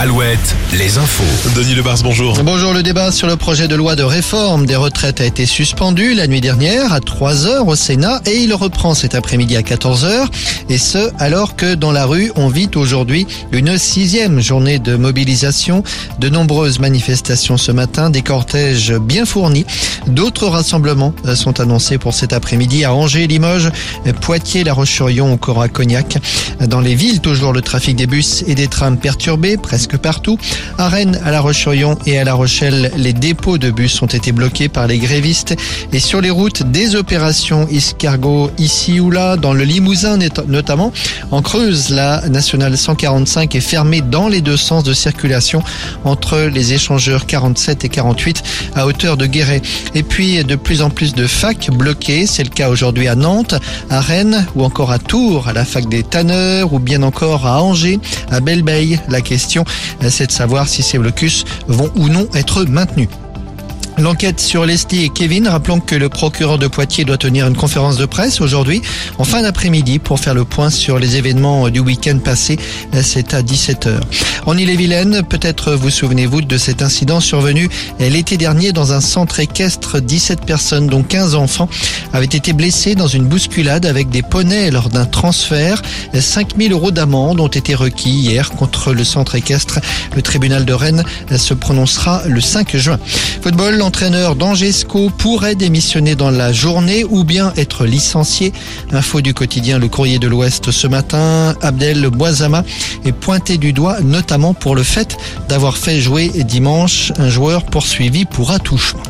Alouette, les infos. Denis Lebars, bonjour. Bonjour, le débat sur le projet de loi de réforme des retraites a été suspendu la nuit dernière à 3h au Sénat et il reprend cet après-midi à 14h. Et ce, alors que dans la rue, on vit aujourd'hui une sixième journée de mobilisation. De nombreuses manifestations ce matin, des cortèges bien fournis. D'autres rassemblements sont annoncés pour cet après-midi à Angers, Limoges, Poitiers, La Roche-sur-Yon ou encore à Cognac. Dans les villes, toujours le trafic des bus et des trams perturbé, presque partout. À Rennes, à La Roche-sur-Yon et à La Rochelle, les dépôts de bus ont été bloqués par les grévistes. Et sur les routes, des opérations escargot ici ou là, dans le Limousin notamment. En Creuse, la nationale 145 est fermée dans les deux sens de circulation entre les échangeurs 47 et 48 à hauteur de Guéret. Et puis, de plus en plus de facs bloquées. C'est le cas aujourd'hui à Nantes, à Rennes ou encore à Tours, à la fac des Tanneurs ou bien encore à Angers, à Belleveille. La question, c'est de savoir si ces blocus vont ou non être maintenus. L'enquête sur Leslie et Kevin, rappelons que le procureur de Poitiers doit tenir une conférence de presse aujourd'hui, en fin d'après-midi, pour faire le point sur les événements du week-end passé. C'est à 17h. En Ille-et-Vilaine, peut-être vous souvenez-vous de cet incident survenu l'été dernier dans un centre équestre. 17 personnes, dont 15 enfants, avaient été blessées dans une bousculade avec des poneys lors d'un transfert. 5000 euros d'amende ont été requis hier contre le centre équestre. Le tribunal de Rennes se prononcera le 5 juin. Football, l'entraîneur d'Angesco pourrait démissionner dans la journée ou bien être licencié. Info du quotidien Le Courrier de l'Ouest ce matin. Abdel Boisama est pointé du doigt notamment pour le fait d'avoir fait jouer dimanche un joueur poursuivi pour attouchement.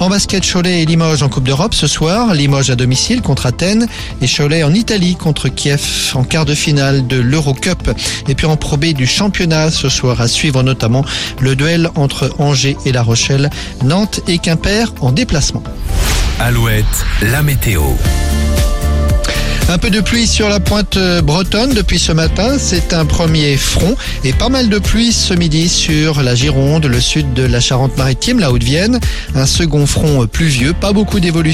En basket, Cholet et Limoges en Coupe d'Europe ce soir. Limoges à domicile contre Athènes et Cholet en Italie contre Kiev en quart de finale de l'Eurocup. Et puis en probé du championnat ce soir à suivre notamment le duel entre Angers et La Rochelle, Nantes et Quimper en déplacement. Alouette, la météo. Un peu de pluie sur la pointe bretonne depuis ce matin. C'est un premier front et pas mal de pluie ce midi sur la Gironde, le sud de la Charente-Maritime, la Haute-Vienne. Un second front pluvieux, pas beaucoup d'évolution.